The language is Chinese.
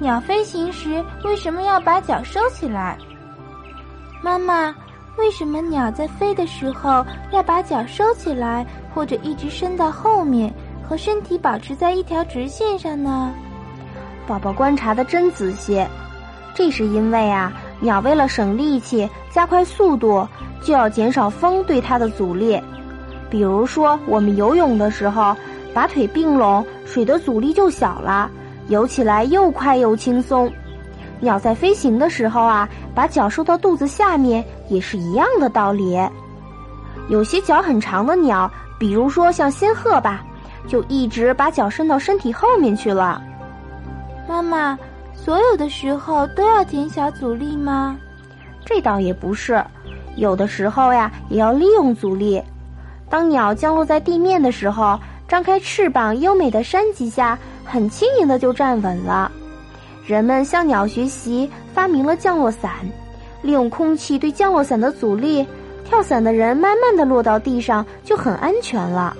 鸟飞行时为什么要把脚收起来？妈妈，为什么鸟在飞的时候要把脚收起来，或者一直伸到后面，和身体保持在一条直线上呢？宝宝观察的真仔细，这是因为啊，鸟为了省力气、加快速度，就要减少风对它的阻力。比如说，我们游泳的时候，把腿并拢，水的阻力就小了。游起来又快又轻松，鸟在飞行的时候啊，把脚收到肚子下面也是一样的道理。有些脚很长的鸟，比如说像仙鹤吧，就一直把脚伸到身体后面去了。妈妈，所有的时候都要减小阻力吗？这倒也不是，有的时候呀，也要利用阻力。当鸟降落在地面的时候，张开翅膀，优美的扇几下。很轻盈的就站稳了。人们向鸟学习，发明了降落伞，利用空气对降落伞的阻力，跳伞的人慢慢的落到地上就很安全了。